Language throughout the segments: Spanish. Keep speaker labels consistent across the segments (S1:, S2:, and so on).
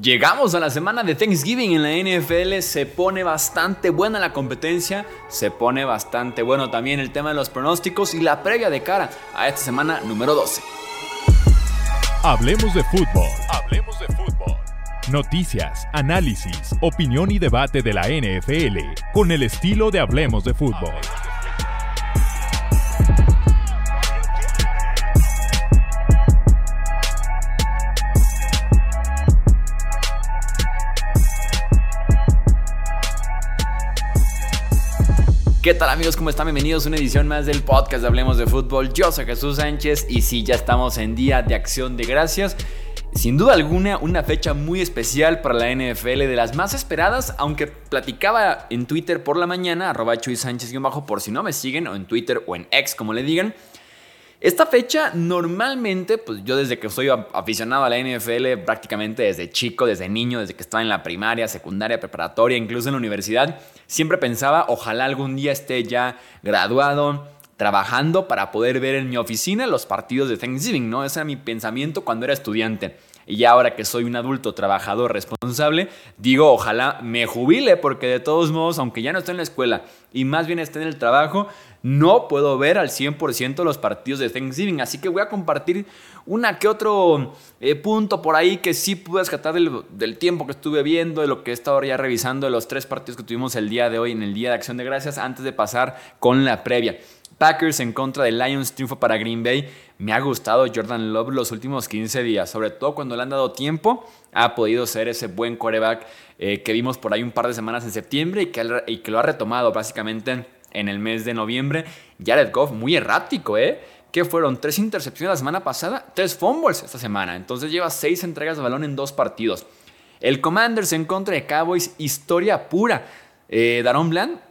S1: Llegamos a la semana de Thanksgiving en la NFL, se pone bastante buena la competencia, se pone bastante bueno también el tema de los pronósticos y la previa de cara a esta semana número 12.
S2: Hablemos de fútbol. Hablemos de fútbol. Noticias, análisis, opinión y debate de la NFL con el estilo de Hablemos de fútbol.
S1: ¿Qué tal amigos? ¿Cómo están? Bienvenidos a una edición más del podcast de Hablemos de Fútbol. Yo soy Jesús Sánchez y sí, ya estamos en Día de Acción de Gracias. Sin duda alguna, una fecha muy especial para la NFL, de las más esperadas, aunque platicaba en Twitter por la mañana, arroba Chuy Sánchez-bajo, por si no me siguen, o en Twitter o en X, como le digan. Esta fecha normalmente, pues yo desde que soy aficionado a la NFL, prácticamente desde chico, desde niño, desde que estaba en la primaria, secundaria, preparatoria, incluso en la universidad, siempre pensaba, ojalá algún día esté ya graduado, trabajando para poder ver en mi oficina los partidos de Thanksgiving, ¿no? Ese era mi pensamiento cuando era estudiante. Y ahora que soy un adulto trabajador responsable, digo, ojalá me jubile, porque de todos modos, aunque ya no esté en la escuela y más bien esté en el trabajo, no puedo ver al 100% los partidos de Thanksgiving. Así que voy a compartir una que otro eh, punto por ahí que sí pude rescatar del, del, tiempo que estuve viendo, de lo que he estado ya revisando, de los tres partidos que tuvimos el día de hoy en el Día de Acción de Gracias, antes de pasar con la previa. Packers en contra de Lions, triunfo para Green Bay. Me ha gustado Jordan Love los últimos 15 días, sobre todo cuando le han dado tiempo, ha podido ser ese buen quarterback eh, que vimos por ahí un par de semanas en septiembre y que, y que lo ha retomado básicamente en el mes de noviembre. Jared Goff, muy errático, ¿eh? Que fueron tres intercepciones la semana pasada, tres fumbles esta semana. Entonces lleva seis entregas de balón en dos partidos. El Commanders en contra de Cowboys, historia pura. Eh, Daron Bland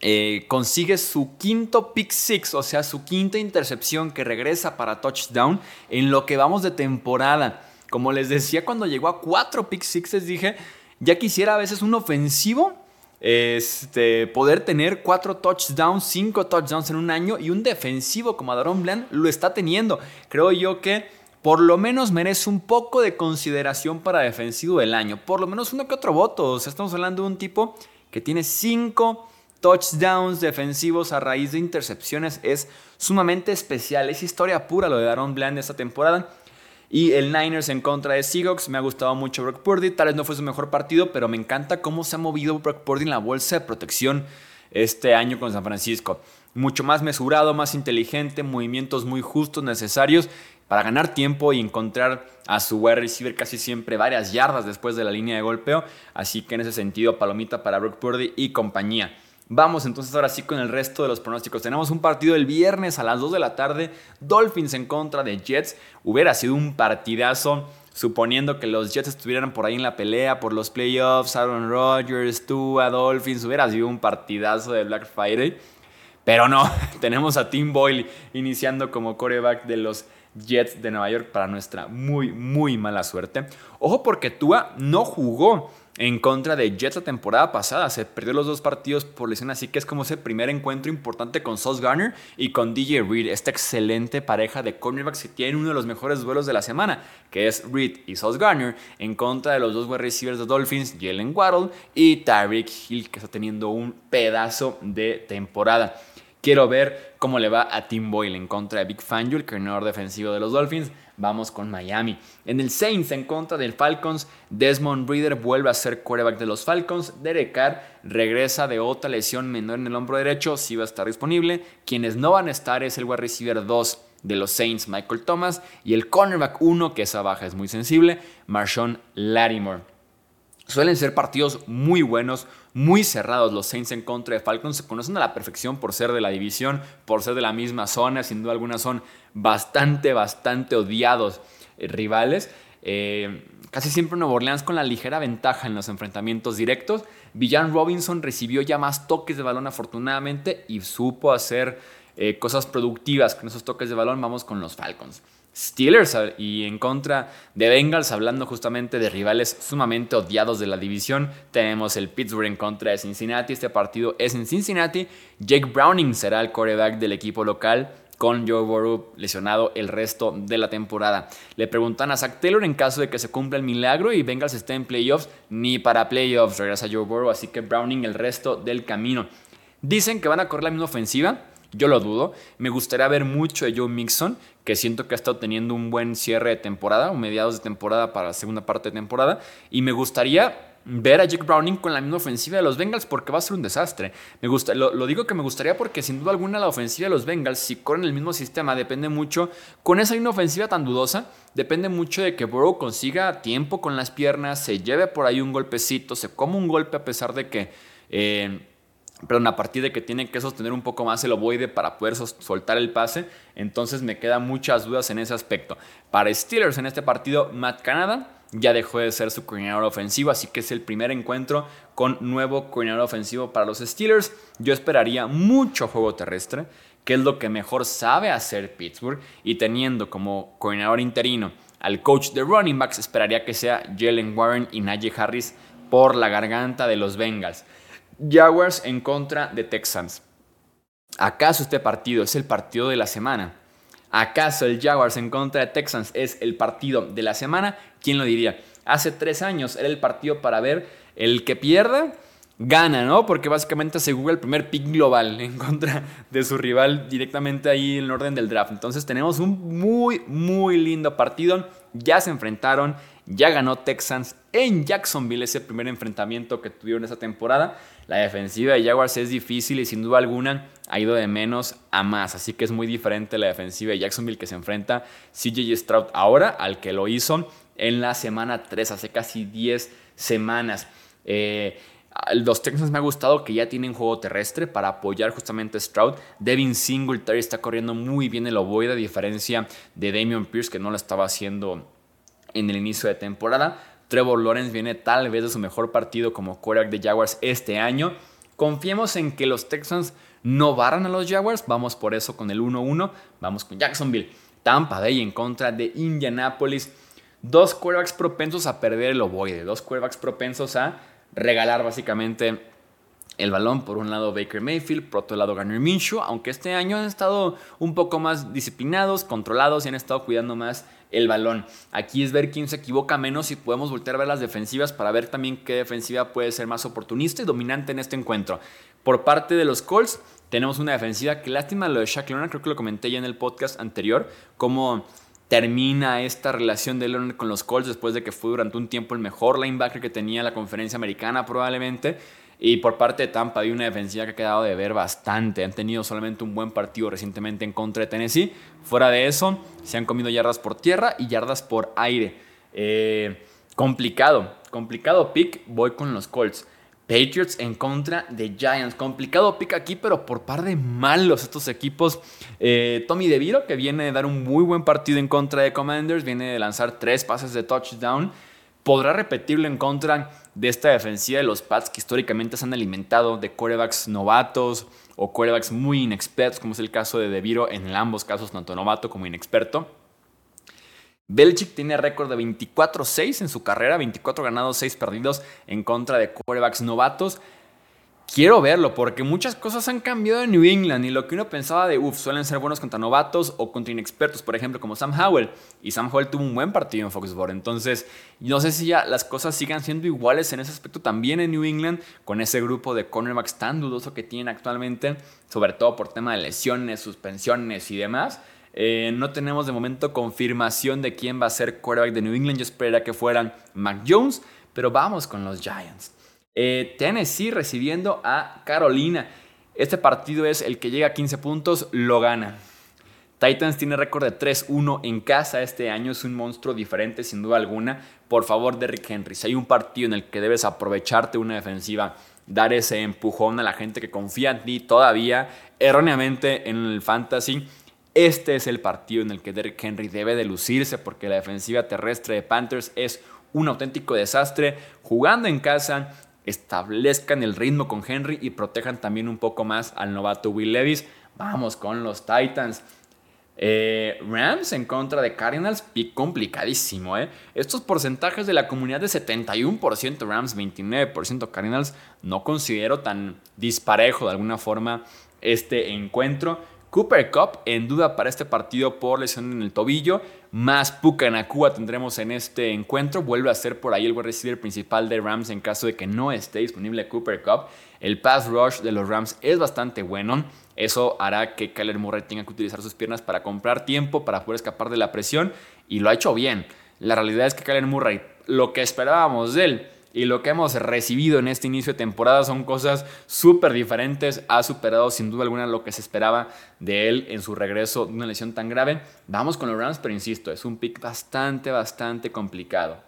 S1: eh, consigue su quinto pick six, o sea, su quinta intercepción que regresa para touchdown en lo que vamos de temporada. Como les decía cuando llegó a cuatro pick sixes, dije, ya quisiera a veces un ofensivo este, poder tener cuatro touchdowns, cinco touchdowns en un año y un defensivo como Adaron Bland lo está teniendo. Creo yo que por lo menos merece un poco de consideración para defensivo del año. Por lo menos uno que otro voto. O sea, estamos hablando de un tipo que tiene cinco touchdowns defensivos a raíz de intercepciones. Es sumamente especial. Es historia pura lo de Aaron Bland esta temporada. Y el Niners en contra de Seahawks. Me ha gustado mucho Brock Purdy. Tal vez no fue su mejor partido, pero me encanta cómo se ha movido Brock Purdy en la bolsa de protección este año con San Francisco. Mucho más mesurado, más inteligente, movimientos muy justos, necesarios para ganar tiempo y encontrar a su wide receiver casi siempre varias yardas después de la línea de golpeo. Así que en ese sentido, palomita para Brock Purdy y compañía. Vamos entonces ahora sí con el resto de los pronósticos. Tenemos un partido el viernes a las 2 de la tarde, Dolphins en contra de Jets. Hubiera sido un partidazo, suponiendo que los Jets estuvieran por ahí en la pelea por los playoffs, Aaron Rodgers, Tua, Dolphins, hubiera sido un partidazo de Black Friday. Pero no, tenemos a Tim Boyle iniciando como coreback de los Jets de Nueva York para nuestra muy, muy mala suerte. Ojo porque Tua no jugó en contra de Jets la temporada pasada. Se perdió los dos partidos por lesión, así que es como ese primer encuentro importante con Sauce Garner y con DJ Reed, esta excelente pareja de cornerbacks que tienen uno de los mejores duelos de la semana, que es Reed y Sauce Garner, en contra de los dos wide receivers de Dolphins, Jalen Waddle y Tyreek Hill, que está teniendo un pedazo de temporada. Quiero ver cómo le va a Tim Boyle en contra de Big Fangio, el coordinador defensivo de los Dolphins. Vamos con Miami. En el Saints en contra del Falcons, Desmond Reader vuelve a ser quarterback de los Falcons. Derek Carr regresa de otra lesión menor en el hombro derecho, sí va a estar disponible. Quienes no van a estar es el wide receiver 2 de los Saints, Michael Thomas, y el cornerback 1, que esa baja es muy sensible, Marshawn Lattimore. Suelen ser partidos muy buenos, muy cerrados. Los Saints en contra de Falcons se conocen a la perfección por ser de la división, por ser de la misma zona. Sin duda alguna son bastante, bastante odiados eh, rivales. Eh, casi siempre Nuevo Orleans con la ligera ventaja en los enfrentamientos directos. Villan Robinson recibió ya más toques de balón afortunadamente y supo hacer eh, cosas productivas con esos toques de balón. Vamos con los Falcons. Steelers y en contra de Bengals, hablando justamente de rivales sumamente odiados de la división, tenemos el Pittsburgh en contra de Cincinnati. Este partido es en Cincinnati. Jake Browning será el quarterback del equipo local. con Joe Burrow lesionado el resto de la temporada. Le preguntan a Zach Taylor en caso de que se cumpla el milagro y Bengals esté en playoffs, ni para playoffs regresa Joe Burrow, así que Browning el resto del camino. Dicen que van a correr la misma ofensiva, yo lo dudo. Me gustaría ver mucho de Joe Mixon, que siento que ha estado teniendo un buen cierre de temporada, o mediados de temporada para la segunda parte de temporada. Y me gustaría ver a Jake Browning con la misma ofensiva de los Bengals porque va a ser un desastre. Me gusta, lo, digo que me gustaría porque sin duda alguna la ofensiva de los Bengals, si corren el mismo sistema, depende mucho, con esa misma ofensiva tan dudosa, depende mucho de que Burrow consiga tiempo con las piernas, se lleve por ahí un golpecito, se come un golpe a pesar de que... Eh, perdón, a partir de que tiene que sostener un poco más el ovoide para poder soltar el pase. Entonces me quedan muchas dudas en ese aspecto. Para Steelers en este partido, Matt Canada ya dejó de ser su coordinador ofensivo, así que es el primer encuentro con nuevo coordinador ofensivo para los Steelers. Yo esperaría mucho juego terrestre, que es lo que mejor sabe hacer Pittsburgh, y teniendo como coordinador interino al coach de running backs, esperaría que sea Jalen Warren y Najee Harris por la garganta de los Bengals. Jaguars en contra de Texans. ¿Acaso este partido es el partido de la semana? ¿Acaso el Jaguars en contra de Texans es el partido de la semana? ¿Quién lo diría? Hace tres años era el partido para ver el que pierda gana, ¿no? Porque básicamente asegura el primer pick global en contra de su rival directamente ahí en el orden del draft. Entonces tenemos un muy, muy lindo partido. Ya se enfrentaron, ya ganó Texans en Jacksonville ese primer enfrentamiento que tuvieron esa temporada. La defensiva de Jaguars es difícil y sin duda alguna ha ido de menos a más. Así que es muy diferente la defensiva de Jacksonville que se enfrenta CJ Stroud ahora al que lo hizo en la semana 3, hace casi 10 semanas. Eh, los Texans me ha gustado que ya tienen juego terrestre para apoyar justamente a Stroud. Devin Singletary está corriendo muy bien el ovoide, a diferencia de Damian Pierce que no lo estaba haciendo en el inicio de temporada. Trevor Lawrence viene tal vez de su mejor partido como quarterback de Jaguars este año. Confiemos en que los Texans no barran a los Jaguars. Vamos por eso con el 1-1. Vamos con Jacksonville. Tampa Bay en contra de Indianapolis. Dos quarterbacks propensos a perder el ovoide. Dos quarterbacks propensos a regalar básicamente el balón. Por un lado Baker Mayfield, por otro lado Garner Minshew. Aunque este año han estado un poco más disciplinados, controlados y han estado cuidando más el balón. Aquí es ver quién se equivoca menos y podemos voltear a ver las defensivas para ver también qué defensiva puede ser más oportunista y dominante en este encuentro. Por parte de los Colts, tenemos una defensiva que lástima lo de Shaq Leonard, creo que lo comenté ya en el podcast anterior, cómo termina esta relación de Leonard con los Colts después de que fue durante un tiempo el mejor linebacker que tenía la conferencia americana probablemente. Y por parte de Tampa hay una defensiva que ha quedado de ver bastante. Han tenido solamente un buen partido recientemente en contra de Tennessee. Fuera de eso, se han comido yardas por tierra y yardas por aire. Eh, complicado, complicado pick. Voy con los Colts. Patriots en contra de Giants. Complicado pick aquí, pero por par de malos estos equipos. Eh, Tommy DeVito, que viene de dar un muy buen partido en contra de Commanders, viene de lanzar tres pases de touchdown podrá repetirlo en contra de esta defensiva de los Pats que históricamente se han alimentado de corebacks novatos o corebacks muy inexpertos, como es el caso de DeViro en ambos casos, tanto novato como inexperto. Belichick tiene récord de 24-6 en su carrera, 24 ganados, 6 perdidos en contra de corebacks novatos quiero verlo porque muchas cosas han cambiado en New England y lo que uno pensaba de, uff, suelen ser buenos contra novatos o contra inexpertos, por ejemplo, como Sam Howell. Y Sam Howell tuvo un buen partido en Foxborough. Entonces, no sé si ya las cosas sigan siendo iguales en ese aspecto también en New England con ese grupo de cornerbacks tan dudoso que tienen actualmente, sobre todo por tema de lesiones, suspensiones y demás. Eh, no tenemos de momento confirmación de quién va a ser quarterback de New England. Yo esperaría que fueran Mac Jones, pero vamos con los Giants. Eh, Tennessee recibiendo a Carolina. Este partido es el que llega a 15 puntos, lo gana. Titans tiene récord de 3-1 en casa este año, es un monstruo diferente sin duda alguna. Por favor, Derrick Henry, si hay un partido en el que debes aprovecharte una defensiva, dar ese empujón a la gente que confía en ti todavía erróneamente en el fantasy, este es el partido en el que Derrick Henry debe de lucirse porque la defensiva terrestre de Panthers es un auténtico desastre. Jugando en casa, establezcan el ritmo con Henry y protejan también un poco más al novato Will Levis. Vamos con los Titans. Eh, Rams en contra de Cardinals, pick complicadísimo. ¿eh? Estos porcentajes de la comunidad de 71% Rams, 29% Cardinals, no considero tan disparejo de alguna forma este encuentro. Cooper Cup en duda para este partido por lesión en el tobillo. Más Puka Nakua tendremos en este encuentro. Vuelve a ser por ahí el wide receiver principal de Rams en caso de que no esté disponible Cooper Cup. El pass rush de los Rams es bastante bueno. Eso hará que Kyler Murray tenga que utilizar sus piernas para comprar tiempo, para poder escapar de la presión. Y lo ha hecho bien. La realidad es que Kyler Murray, lo que esperábamos de él, y lo que hemos recibido en este inicio de temporada son cosas súper diferentes. Ha superado sin duda alguna lo que se esperaba de él en su regreso de una lesión tan grave. Vamos con los Browns, pero insisto, es un pick bastante, bastante complicado.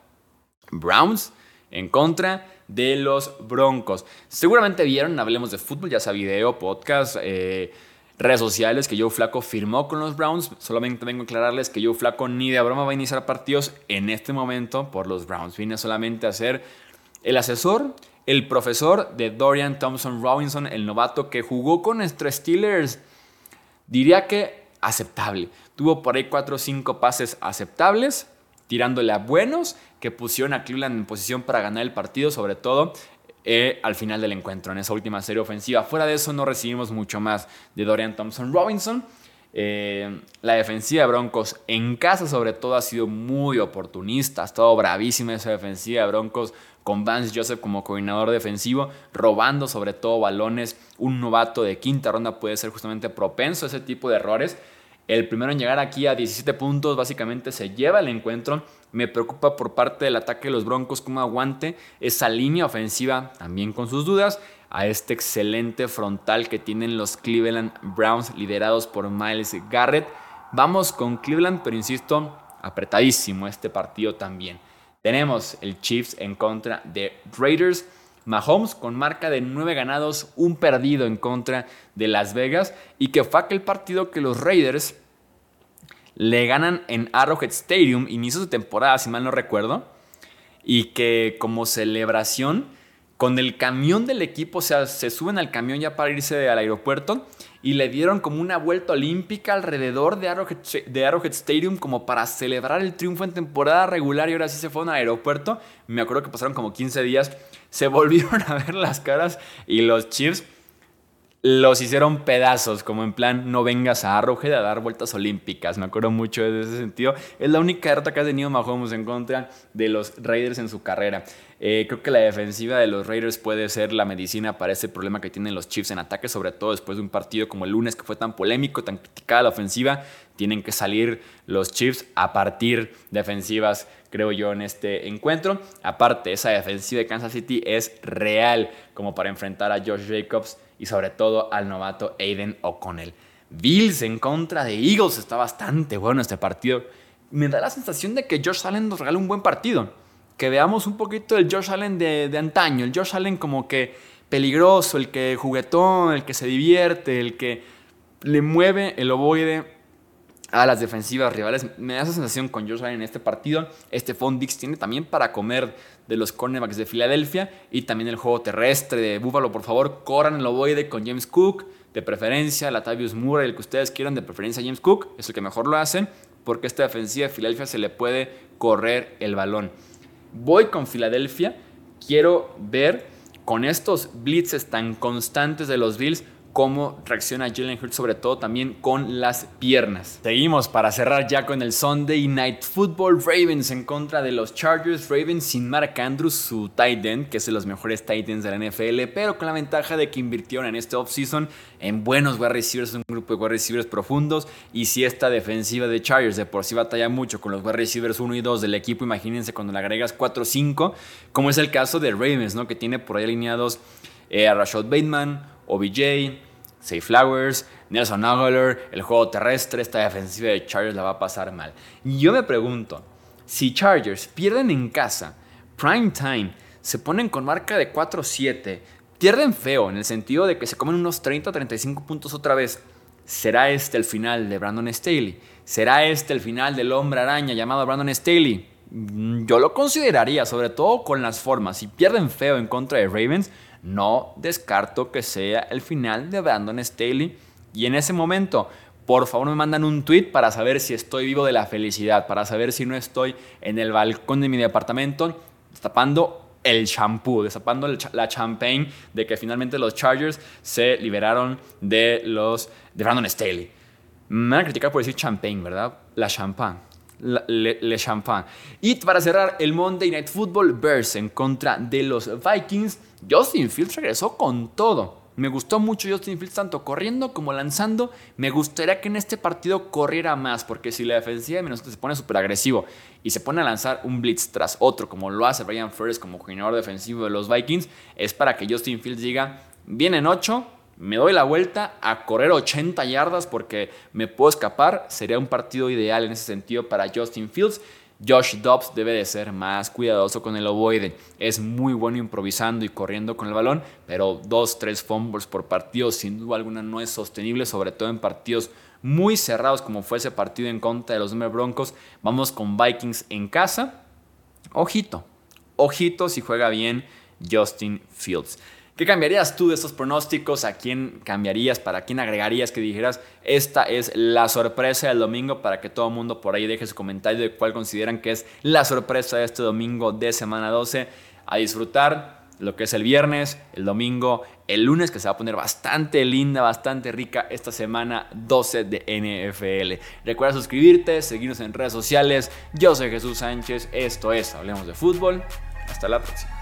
S1: Browns en contra de los Broncos. Seguramente vieron, hablemos de fútbol, ya sea video, podcast, eh, redes sociales, que Joe Flaco firmó con los Browns. Solamente vengo a aclararles que Joe Flaco ni de broma va a iniciar partidos en este momento por los Browns. Vine solamente a hacer el asesor, el profesor de Dorian Thompson Robinson, el novato que jugó con nuestros Steelers, diría que aceptable. Tuvo por ahí 4 o 5 pases aceptables, tirándole a buenos, que pusieron a Cleveland en posición para ganar el partido, sobre todo eh, al final del encuentro, en esa última serie ofensiva. Fuera de eso no recibimos mucho más de Dorian Thompson Robinson. Eh, la defensiva de Broncos en casa sobre todo ha sido muy oportunista, ha estado bravísima esa defensiva de Broncos con Vance Joseph como coordinador defensivo, robando sobre todo balones. Un novato de quinta ronda puede ser justamente propenso a ese tipo de errores. El primero en llegar aquí a 17 puntos básicamente se lleva el encuentro. Me preocupa por parte del ataque de los Broncos cómo aguante esa línea ofensiva también con sus dudas a este excelente frontal que tienen los Cleveland Browns liderados por Miles Garrett. Vamos con Cleveland, pero insisto, apretadísimo este partido también. Tenemos el Chiefs en contra de Raiders. Mahomes con marca de 9 ganados, un perdido en contra de Las Vegas. Y que fue aquel partido que los Raiders le ganan en Arrowhead Stadium, inicio de temporada, si mal no recuerdo. Y que como celebración, con el camión del equipo, o sea, se suben al camión ya para irse al aeropuerto y le dieron como una vuelta olímpica alrededor de Arrowhead, Stadium como para celebrar el triunfo en temporada regular y ahora sí se fueron al aeropuerto. Me acuerdo que pasaron como 15 días, se volvieron a ver las caras y los Chiefs los hicieron pedazos, como en plan, no vengas a Arrowhead a dar vueltas olímpicas. Me acuerdo mucho de ese sentido. Es la única derrota que ha tenido Mahomes en contra de los Raiders en su carrera. Eh, creo que la defensiva de los Raiders puede ser la medicina para ese problema que tienen los Chiefs en ataque, sobre todo después de un partido como el lunes que fue tan polémico, tan criticada la ofensiva. Tienen que salir los Chiefs a partir defensivas, creo yo, en este encuentro. Aparte, esa defensiva de Kansas City es real como para enfrentar a Josh Jacobs y sobre todo al novato Aiden O'Connell. Bills en contra de Eagles está bastante bueno este partido. Me da la sensación de que Josh Allen nos regala un buen partido. Que veamos un poquito el Josh Allen de, de antaño. El Josh Allen como que peligroso, el que juguetón, el que se divierte, el que le mueve el ovoide a las defensivas rivales. Me da esa sensación con Josh Allen en este partido. Este Dix tiene también para comer de los cornerbacks de Filadelfia y también el juego terrestre de Buffalo. Por favor, corran el ovoide con James Cook, de preferencia Latavius Murray, el que ustedes quieran, de preferencia James Cook, es el que mejor lo hace, porque esta defensiva de Filadelfia se le puede correr el balón. Voy con Filadelfia, quiero ver con estos blitzes tan constantes de los Bills cómo reacciona Jalen Hurts, sobre todo también con las piernas. Seguimos para cerrar ya con el Sunday Night Football. Ravens en contra de los Chargers. Ravens sin Mark Andrews, su tight end, que es de los mejores tight ends de la NFL, pero con la ventaja de que invirtieron en este offseason en buenos wide receivers, un grupo de wide receivers profundos. Y si esta defensiva de Chargers de por sí batalla mucho con los wide receivers 1 y 2 del equipo, imagínense cuando le agregas 4 o 5, como es el caso de Ravens, ¿no? que tiene por ahí alineados eh, a Rashad Bateman, OBJ, Say Flowers, Nelson Aguilar, el juego terrestre, esta defensiva de Chargers la va a pasar mal. Y yo me pregunto, si Chargers pierden en casa, prime time, se ponen con marca de 4-7, pierden feo en el sentido de que se comen unos 30-35 puntos otra vez, ¿será este el final de Brandon Staley? ¿Será este el final del hombre araña llamado Brandon Staley? Mm, yo lo consideraría, sobre todo con las formas. Si pierden feo en contra de Ravens, no descarto que sea el final de Brandon Staley. Y en ese momento, por favor me mandan un tweet para saber si estoy vivo de la felicidad, para saber si no estoy en el balcón de mi departamento tapando el champú, desapando la champagne de que finalmente los Chargers se liberaron de los de Brandon Staley. Me van a criticar por decir champagne, ¿verdad? La champagne. le, le, champagne. Y para cerrar, el Monday Night Football Bears en contra de los Vikings. Justin Fields regresó con todo. Me gustó mucho Justin Fields tanto corriendo como lanzando. Me gustaría que en este partido corriera más, porque si la defensiva de Minnesota se pone súper agresivo y se pone a lanzar un blitz tras otro, como lo hace Brian Flores como coordinador defensivo de los Vikings, es para que Justin Fields diga, vienen 8, me doy la vuelta a correr 80 yardas porque me puedo escapar. Sería un partido ideal en ese sentido para Justin Fields. Josh Dobbs debe de ser más cuidadoso con el ovoide. Es muy bueno improvisando y corriendo con el balón, pero dos, tres fumbles por partido sin duda alguna no es sostenible, sobre todo en partidos muy cerrados como fue ese partido en contra de los Denver Broncos. Vamos con Vikings en casa. Ojito, ojito si juega bien Justin Fields. ¿Qué cambiarías tú de estos pronósticos? ¿A quién cambiarías? ¿Para quién agregarías que dijeras esta es la sorpresa del domingo para que todo el mundo por ahí deje su comentario de cuál consideran que es la sorpresa de este domingo de semana 12? A disfrutar lo que es el viernes, el domingo, el lunes que se va a poner bastante linda, bastante rica esta semana 12 de NFL. Recuerda suscribirte, seguirnos en redes sociales. Yo soy Jesús Sánchez, esto es Hablemos de Fútbol. Hasta la próxima.